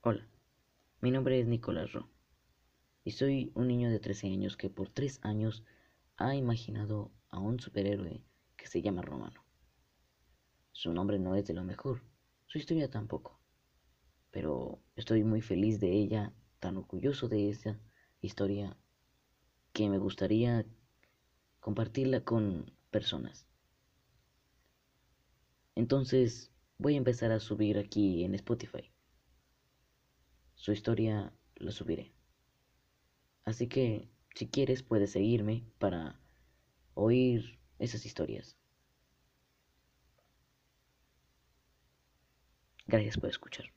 Hola, mi nombre es Nicolás Ro y soy un niño de 13 años que por 3 años ha imaginado a un superhéroe que se llama Romano. Su nombre no es de lo mejor, su historia tampoco, pero estoy muy feliz de ella, tan orgulloso de esa historia que me gustaría compartirla con personas. Entonces voy a empezar a subir aquí en Spotify. Su historia la subiré. Así que si quieres puedes seguirme para oír esas historias. Gracias por escuchar.